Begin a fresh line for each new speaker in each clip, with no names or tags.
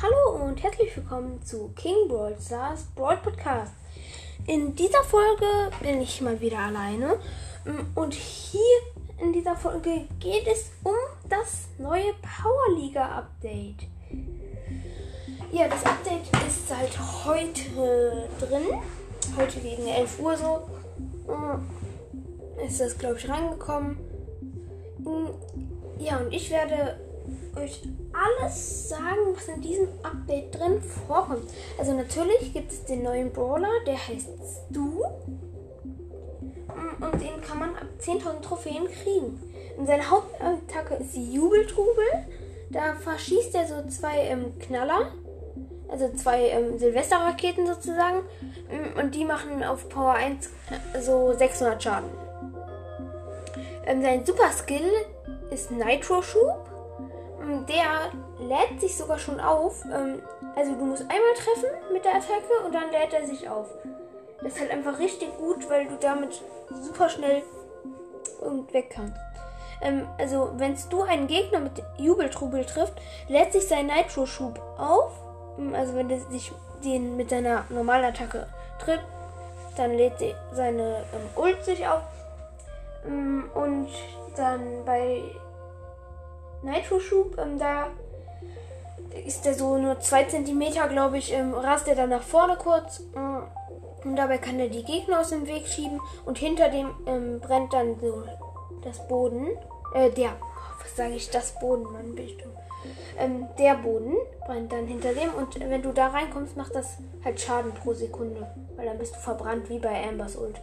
Hallo und herzlich willkommen zu King Brawl Stars Brawl Podcast. In dieser Folge bin ich mal wieder alleine mm, und hier in dieser Folge geht es um das neue Powerliga Update. Ja, das Update ist seit heute drin. Heute gegen 11 Uhr so mm, ist das, glaube ich, reingekommen. Mm, ja, und ich werde euch alles sagen, was in diesem Update drin vorkommt. Also natürlich gibt es den neuen Brawler, der heißt Stu. Und den kann man ab 10.000 Trophäen kriegen. Und seine Hauptattacke ist die Jubeltrubel. Da verschießt er so zwei ähm, Knaller. Also zwei ähm, Silvesterraketen sozusagen. Mm, und die machen auf Power 1 äh, so 600 Schaden. Ähm, sein Super Skill ist Nitro-Schub der lädt sich sogar schon auf. Ähm, also du musst einmal treffen mit der Attacke und dann lädt er sich auf. Das ist halt einfach richtig gut, weil du damit super schnell und weg kannst. Ähm, also wenn du einen Gegner mit Jubeltrubel trifft, lädt sich sein Nitro-Schub auf. Ähm, also wenn er sich den mit seiner normalen Attacke trifft, dann lädt seine ähm, Ult sich auf. Ähm, und dann bei Nitro-Schub. Ähm, da ist der so nur 2 cm, glaube ich, ähm, rast er dann nach vorne kurz. Äh, und dabei kann er die Gegner aus dem Weg schieben. Und hinter dem ähm, brennt dann so das Boden. Äh, der. Was sage ich? Das Boden, Mann, bin ich dumm. Ähm, der Boden brennt dann hinter dem. Und wenn du da reinkommst, macht das halt Schaden pro Sekunde. Weil dann bist du verbrannt wie bei Ambers Ult.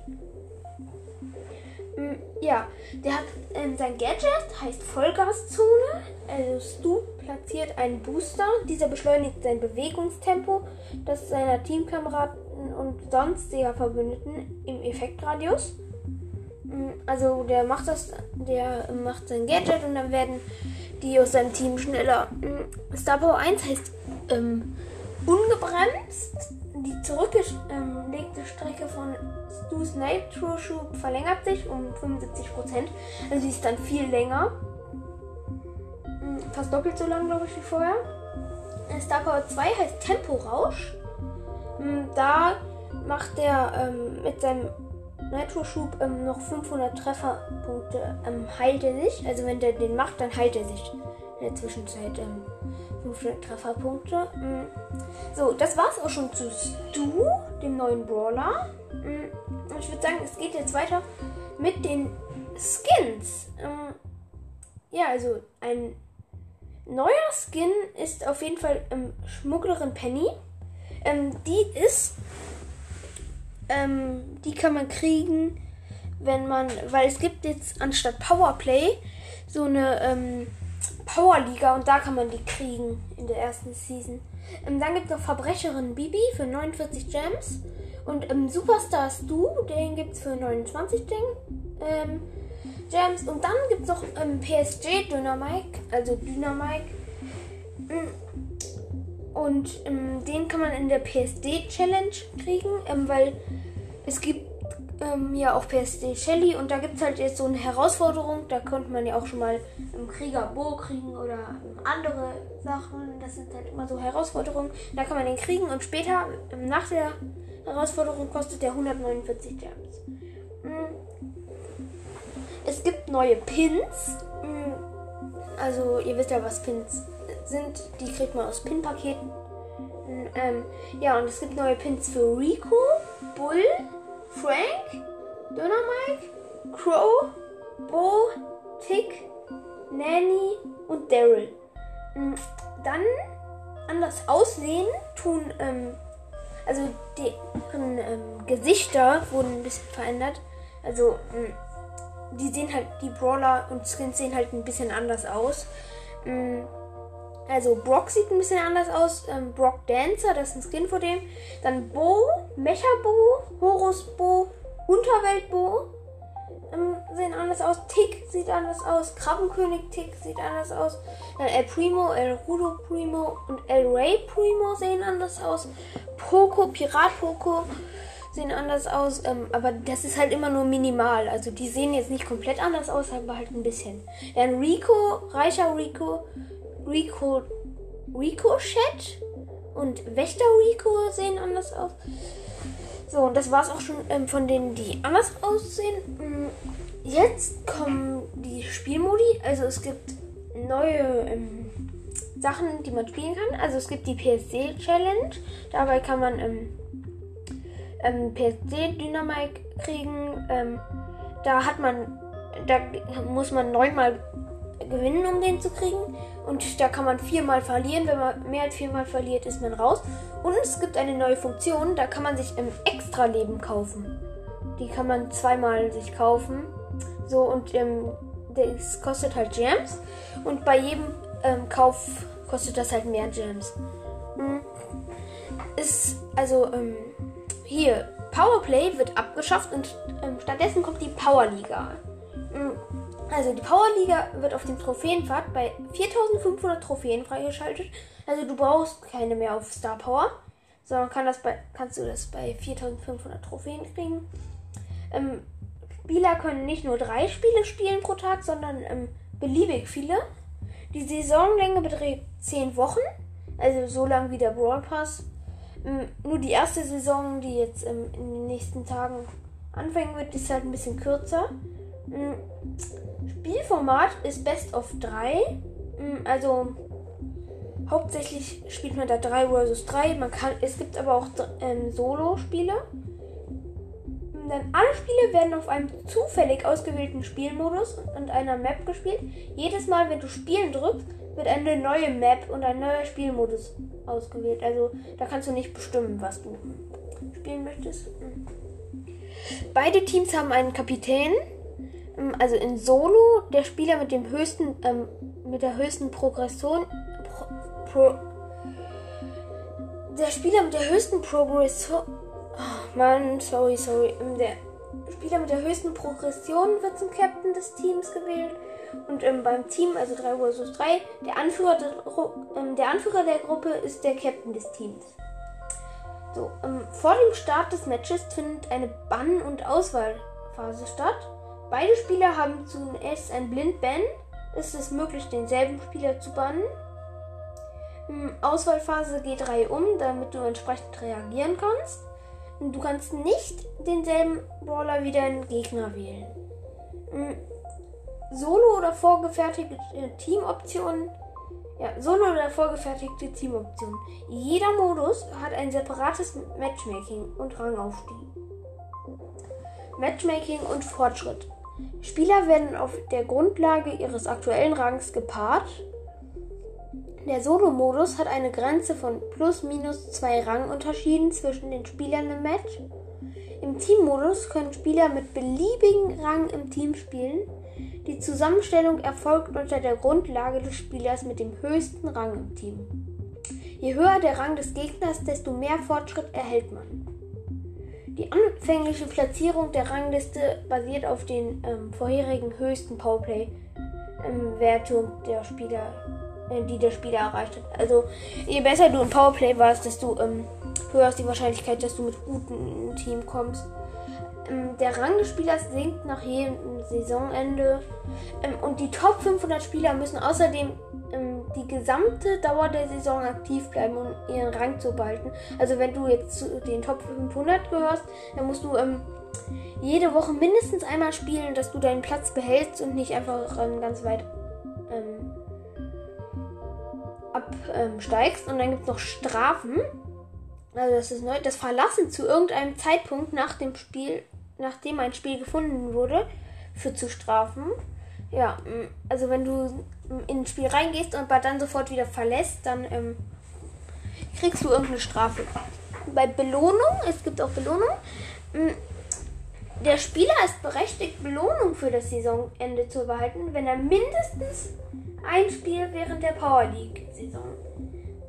Mm, ja, der hat ähm, sein Gadget, heißt Vollgaszone. Also Stu platziert einen Booster. Dieser beschleunigt sein Bewegungstempo, das seiner Teamkameraden und sonstiger Verbündeten im Effektradius. Mm, also der macht das, der macht sein Gadget und dann werden die aus seinem Team schneller. Mm, Star Power 1 heißt ähm, ungebremst. Die zurückgelegte Strecke von Stu's Nitro-Schub verlängert sich um 75%. Also sie ist dann viel länger. Hm, fast doppelt so lang, glaube ich, wie vorher. Star Power 2 heißt Temporausch. Hm, da macht er ähm, mit seinem Nitro-Schub ähm, noch 500 Trefferpunkte. Ähm, heilt er sich. Also wenn der den macht, dann heilt er sich in der Zwischenzeit. Ähm, 500 Trefferpunkte. Mm. So, das war's auch schon zu Stu, dem neuen Brawler. Mm. Ich würde sagen, es geht jetzt weiter mit den Skins. Ähm, ja, also ein neuer Skin ist auf jeden Fall ähm, Schmugglerin Penny. Ähm, die ist, ähm, die kann man kriegen, wenn man, weil es gibt jetzt anstatt Powerplay so eine ähm, Powerliga und da kann man die kriegen in der ersten Season. Ähm, dann gibt es noch Verbrecherin Bibi für 49 Gems. Und ähm, Superstar Stu, den gibt es für 29 Ding, ähm, Gems. Und dann gibt es noch ähm, PSG Dynamike, also Dynamike. Mm. Und ähm, den kann man in der PSD Challenge kriegen, ähm, weil es gibt ähm, ja auch PSD Shelly und da gibt es halt jetzt so eine Herausforderung. Da könnte man ja auch schon mal im Krieger Bo kriegen oder andere Sachen. Das sind halt immer so Herausforderungen. Da kann man den kriegen und später, ähm, nach der Herausforderung, kostet der 149 Gems. Mhm. Es gibt neue Pins. Mhm. Also, ihr wisst ja, was Pins sind. Die kriegt man aus Pin-Paketen. Mhm, ähm, ja, und es gibt neue Pins für Rico, Bull, Frank, Dynamite, Crow, Bo, Tick, Nanny und Daryl. Mm, dann anders aussehen tun, ähm, also deren ähm, Gesichter wurden ein bisschen verändert. Also ähm, die sehen halt, die Brawler und Skins sehen halt ein bisschen anders aus. Ähm, also Brock sieht ein bisschen anders aus. Ähm, Brock Dancer, das ist ein Skin vor dem. Dann Bo, Mecha Bo, Horus Bo, Unterwelt Bo ähm, sehen anders aus. Tick sieht anders aus. Krabbenkönig Tick sieht anders aus. Dann El Primo, El Rudo Primo und El Rey Primo sehen anders aus. Poco, Pirat Poco sehen anders aus. Ähm, aber das ist halt immer nur minimal. Also die sehen jetzt nicht komplett anders aus, aber halt ein bisschen. Dann Rico, reicher Rico Rico Ricochet und Wächter Rico sehen anders aus. So, und das war es auch schon ähm, von denen, die anders aussehen. Mm, jetzt kommen die Spielmodi. Also es gibt neue ähm, Sachen, die man spielen kann. Also es gibt die PSD Challenge. Dabei kann man ähm, ähm, PSD Dynamik kriegen. Ähm, da hat man, da muss man neunmal gewinnen, um den zu kriegen. Und da kann man viermal verlieren. Wenn man mehr als viermal verliert, ist man raus. Und es gibt eine neue Funktion, da kann man sich im Extra-Leben kaufen. Die kann man zweimal sich kaufen. So, und ähm, das kostet halt Gems. Und bei jedem ähm, Kauf kostet das halt mehr Gems. Mhm. Ist, also, ähm, hier, Powerplay wird abgeschafft und ähm, stattdessen kommt die Powerliga. Also die Powerliga wird auf dem Trophäenpfad bei 4500 Trophäen freigeschaltet. Also du brauchst keine mehr auf Star Power, sondern kann das bei, kannst du das bei 4500 Trophäen kriegen. Ähm, Spieler können nicht nur drei Spiele spielen pro Tag, sondern ähm, beliebig viele. Die Saisonlänge beträgt 10 Wochen, also so lang wie der Brawl Pass. Ähm, nur die erste Saison, die jetzt ähm, in den nächsten Tagen anfangen wird, ist halt ein bisschen kürzer. Ähm, Spielformat ist Best of 3. Mm, also hauptsächlich spielt man da 3 vs 3. Man kann, es gibt aber auch ähm, Solo-Spiele. Mm, dann alle Spiele werden auf einem zufällig ausgewählten Spielmodus und einer Map gespielt. Jedes Mal, wenn du Spielen drückst, wird eine neue Map und ein neuer Spielmodus ausgewählt. Also da kannst du nicht bestimmen, was du spielen möchtest. Mm. Beide Teams haben einen Kapitän also in Solo der Spieler mit dem höchsten, ähm, mit der höchsten Progression, pro, pro, der Spieler mit der höchsten Progression, oh Mann, sorry, sorry, ähm, der Spieler mit der höchsten Progression wird zum Captain des Teams gewählt. Und ähm, beim Team, also 3 vs 3, der Anführer der, ähm, der Anführer der Gruppe ist der Captain des Teams. So, ähm, vor dem Start des Matches findet eine Bann- und Auswahlphase statt. Beide Spieler haben zunächst ein Blind-Ban. Ist es möglich, denselben Spieler zu bannen. Auswahlphase geht Reihe um, damit du entsprechend reagieren kannst. Du kannst nicht denselben Brawler wie deinen Gegner wählen. Solo oder vorgefertigte Teamoptionen. Ja, Solo oder vorgefertigte Teamoptionen. Jeder Modus hat ein separates Matchmaking und Rangaufstieg. Matchmaking und Fortschritt. Spieler werden auf der Grundlage ihres aktuellen Rangs gepaart. Der Solo-Modus hat eine Grenze von plus minus zwei Rangunterschieden zwischen den Spielern im Match. Im Team-Modus können Spieler mit beliebigen Rang im Team spielen. Die Zusammenstellung erfolgt unter der Grundlage des Spielers mit dem höchsten Rang im Team. Je höher der Rang des Gegners, desto mehr Fortschritt erhält man. Die anfängliche Platzierung der Rangliste basiert auf den ähm, vorherigen höchsten Powerplay-Wertung ähm, der Spieler, äh, die der Spieler erreicht hat. Also je besser du im Powerplay warst, desto ähm, höher ist die Wahrscheinlichkeit, dass du mit gutem Team kommst. Ähm, der Rang des Spielers sinkt nach jedem Saisonende ähm, und die Top 500 Spieler müssen außerdem ähm, die gesamte Dauer der Saison aktiv bleiben, um ihren Rang zu behalten. Also wenn du jetzt zu den Top 500 gehörst, dann musst du jede Woche mindestens einmal spielen, dass du deinen Platz behältst und nicht einfach ganz weit absteigst. und dann gibt es noch Strafen. Also das ist neu. Das Verlassen zu irgendeinem Zeitpunkt nach dem Spiel, nachdem ein Spiel gefunden wurde, für zu strafen. Ja, also wenn du in ein Spiel reingehst und dann sofort wieder verlässt, dann ähm, kriegst du irgendeine Strafe. Bei Belohnung, es gibt auch Belohnung. Der Spieler ist berechtigt, Belohnung für das Saisonende zu behalten, wenn er mindestens ein Spiel während der Power League-Saison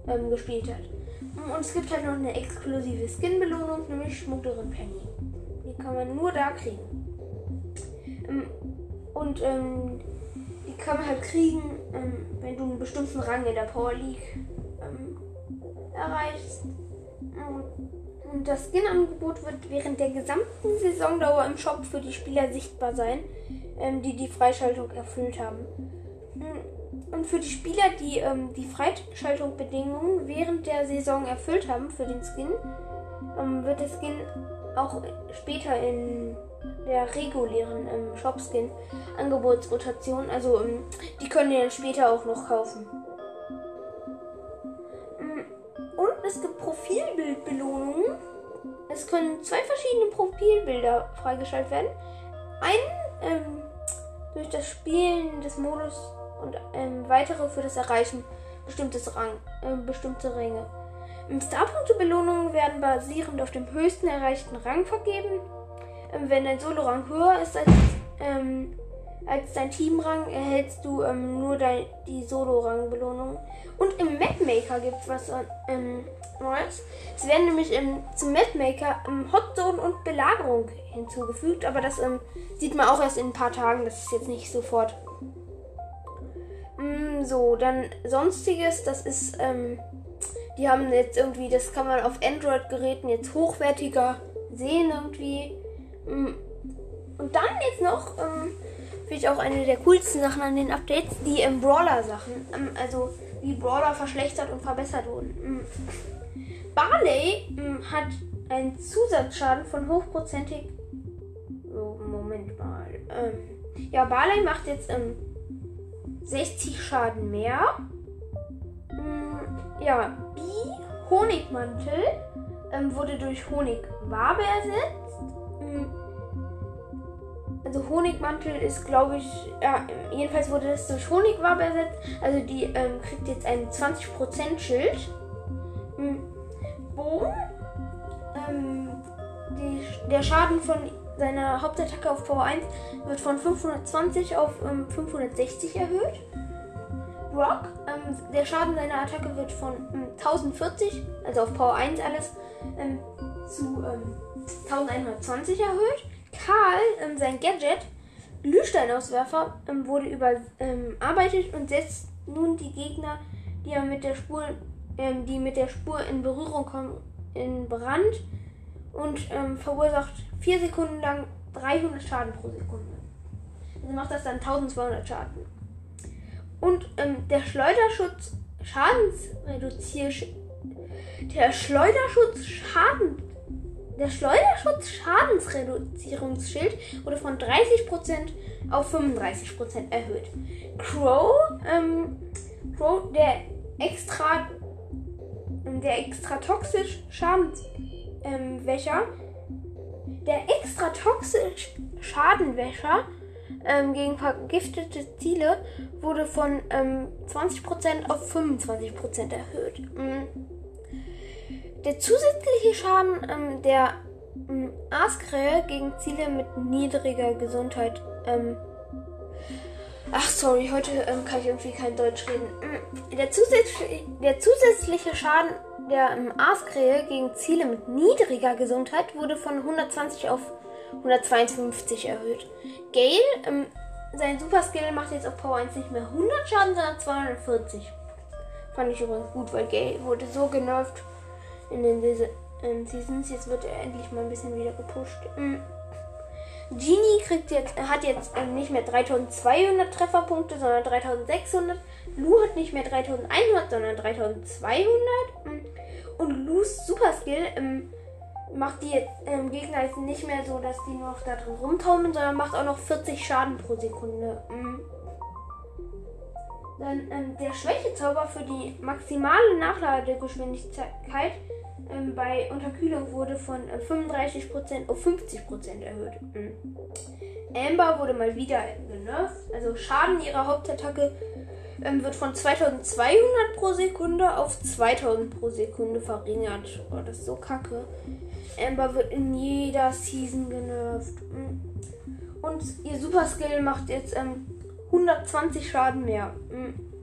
ähm, gespielt hat. Und es gibt halt noch eine exklusive Skin-Belohnung, nämlich Schmugglerin Penny. Die kann man nur da kriegen. Und ähm, die kann man halt kriegen, ähm, wenn du einen bestimmten Rang in der Power League ähm, erreichst. Und das Skin-Angebot wird während der gesamten Saisondauer im Shop für die Spieler sichtbar sein, ähm, die die Freischaltung erfüllt haben. Und für die Spieler, die ähm, die Freischaltungsbedingungen während der Saison erfüllt haben für den Skin, ähm, wird der Skin auch später in der regulären ähm, Shop-Skin Angebotsrotation, also ähm, die können den später auch noch kaufen. Mm, und es gibt Profilbildbelohnungen. Es können zwei verschiedene Profilbilder freigeschaltet werden. Ein ähm, durch das Spielen des Modus und ähm, weitere für das Erreichen Rang, äh, bestimmte Ränge. Starpunkte-Belohnungen werden basierend auf dem höchsten erreichten Rang vergeben. Ähm, wenn dein Solo-Rang höher ist als, ähm, als dein Teamrang, erhältst du ähm, nur dein, die Solo-Rang-Belohnung. Und im Mapmaker gibt es was ähm, Neues. Es werden nämlich ähm, zum Mapmaker ähm, Hotzone und Belagerung hinzugefügt, aber das ähm, sieht man auch erst in ein paar Tagen. Das ist jetzt nicht sofort. Mm, so, dann sonstiges, das ist, ähm, die haben jetzt irgendwie, das kann man auf Android-Geräten jetzt hochwertiger sehen irgendwie. Mm, und dann jetzt noch, ähm, finde ich auch eine der coolsten Sachen an den Updates, die ähm, Brawler-Sachen. Ähm, also wie Brawler verschlechtert und verbessert wurden. Mm. Barley ähm, hat einen Zusatzschaden von hochprozentig. Oh, Moment mal. Ähm, ja, Barley macht jetzt ähm, 60 Schaden mehr. Mm, ja, B, Honigmantel, ähm, wurde durch Honigwabe ersetzt. Mm, also Honigmantel ist, glaube ich, ja, jedenfalls wurde das durch Honigwabe ersetzt. Also die ähm, kriegt jetzt ein 20% Schild. Mm, Boom. Ähm, die, der Schaden von seine Hauptattacke auf Power 1 wird von 520 auf ähm, 560 erhöht. Brock, ähm, der Schaden seiner Attacke wird von ähm, 1040, also auf Power 1 alles, ähm, zu 1120 ähm, erhöht. Karl, ähm, sein Gadget, Glühsteinauswerfer, wurde überarbeitet und setzt nun die Gegner, die mit der Spur, die mit der Spur in Berührung kommen, in Brand und verursacht 4 Sekunden lang 300 Schaden pro Sekunde. Also macht das dann 1200 Schaden. Und ähm, der Schleuderschutz Schadensreduzier der Schleuderschutz Schaden der Schleuderschutz Schadensreduzierungsschild wurde von 30% auf 35% erhöht. Crow, ähm, Crow, der extra der extra toxisch Schadenswäscher ähm, der extra toxisch Schadenwäscher ähm, gegen vergiftete Ziele wurde von ähm, 20% auf 25% erhöht. Mhm. Der zusätzliche Schaden ähm, der ähm, Aaskrähe gegen Ziele mit niedriger Gesundheit. Ähm, ach, sorry, heute ähm, kann ich irgendwie kein Deutsch reden. Mhm. Der, zusätzliche, der zusätzliche Schaden der ähm, Aaskrähe gegen Ziele mit niedriger Gesundheit wurde von 120 auf 152 erhöht. Gale, ähm, sein Super Skill macht jetzt auf Power 1 nicht mehr 100 Schaden, sondern 240. Fand ich übrigens gut, weil Gale wurde so genervt in den ähm, Seasons. Jetzt wird er endlich mal ein bisschen wieder gepusht. Mhm. Genie kriegt jetzt, hat jetzt ähm, nicht mehr 3200 Trefferpunkte, sondern 3600. Lu hat nicht mehr 3100, sondern 3200. Mhm. Und Lus Super Skill ähm, macht die ähm, Gegner jetzt nicht mehr so, dass die nur noch da drin rumtaumeln, sondern macht auch noch 40 Schaden pro Sekunde. Mhm. Dann ähm, der Schwächezauber für die maximale Nachladegeschwindigkeit ähm, bei Unterkühlung wurde von äh, 35% auf 50% erhöht. Mhm. Amber wurde mal wieder genervt. Also Schaden ihrer Hauptattacke ähm, wird von 2200 pro Sekunde auf 2000 pro Sekunde verringert. Oh, das ist so kacke. Amber wird in jeder Season genervt. Mm. Und ihr Super Skill macht jetzt ähm, 120 Schaden mehr. Mm.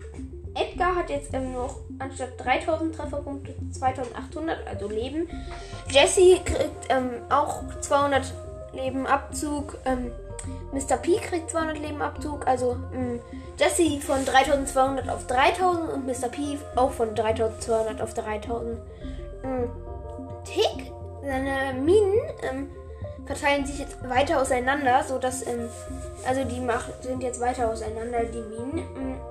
Edgar hat jetzt ähm, noch anstatt 3000 Trefferpunkte 2800, also Leben. Jesse kriegt ähm, auch 200 Leben Abzug. Ähm, Mr. P kriegt 200 Leben Abzug. Also mh, mm, Jesse von 3200 auf 3000 und Mr. P auch von 3200 auf 3000. Mh. Tick seine Minen ähm, verteilen sich jetzt weiter auseinander, so dass ähm, also die macht, sind jetzt weiter auseinander die Minen.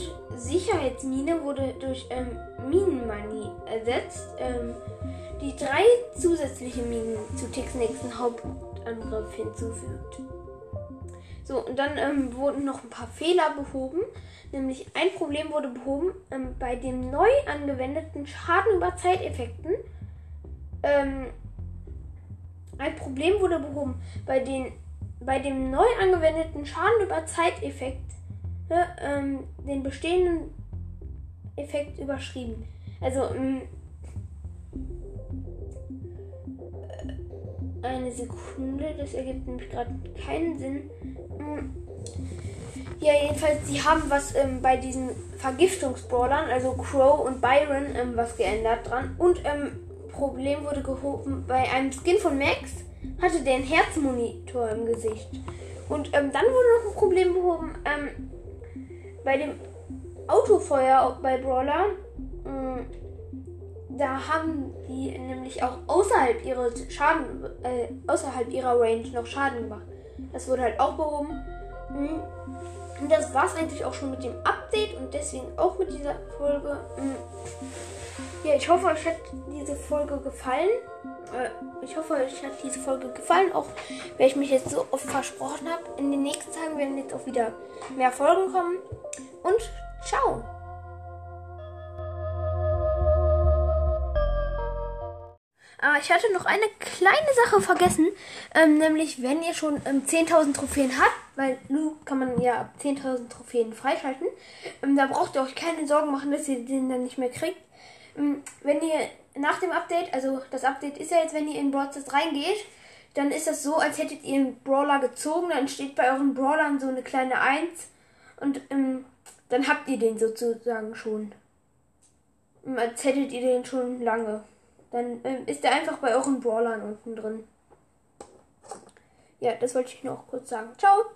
Ähm, Sicherheitsmine wurde durch ähm, Minenmoney ersetzt, ähm, die drei zusätzliche Minen zu Ticks nächsten Hauptangriff hinzufügt. So, und dann ähm, wurden noch ein paar Fehler behoben. Nämlich ein Problem wurde behoben ähm, bei den neu angewendeten Schaden über Zeiteffekten. Ähm, ein Problem wurde behoben bei, den, bei dem neu angewendeten Schaden über Zeiteffekt, ne, ähm, den bestehenden Effekt überschrieben. Also ähm, eine Sekunde, das ergibt nämlich gerade keinen Sinn. Ähm, ja, jedenfalls, sie haben was ähm, bei diesen Vergiftungsbrawlern, also Crow und Byron, ähm, was geändert dran. Und ähm, Problem wurde gehoben bei einem Skin von Max, hatte der einen Herzmonitor im Gesicht. Und ähm, dann wurde noch ein Problem behoben ähm, bei dem Autofeuer bei Brawler. Ähm, da haben die nämlich auch außerhalb ihres Schaden, äh, außerhalb ihrer Range noch Schaden gemacht. Das wurde halt auch behoben. Mhm. Und das war es eigentlich auch schon mit dem Update und deswegen auch mit dieser Folge. Ja, ich hoffe, euch hat diese Folge gefallen. Äh, ich hoffe, euch hat diese Folge gefallen, auch weil ich mich jetzt so oft versprochen habe. In den nächsten Tagen werden jetzt auch wieder mehr Folgen kommen. Und ciao! Ah, ich hatte noch eine kleine Sache vergessen, ähm, nämlich wenn ihr schon ähm, 10.000 Trophäen habt, weil Lu kann man ja ab 10.000 Trophäen freischalten, ähm, da braucht ihr euch keine Sorgen machen, dass ihr den dann nicht mehr kriegt. Ähm, wenn ihr nach dem Update, also das Update ist ja jetzt, wenn ihr in Brawl reingeht, dann ist das so, als hättet ihr einen Brawler gezogen, dann steht bei euren Brawlern so eine kleine 1 und ähm, dann habt ihr den sozusagen schon. Ähm, als hättet ihr den schon lange. Dann ähm, ist er einfach bei euren Brawlern unten drin. Ja, das wollte ich noch kurz sagen. Ciao!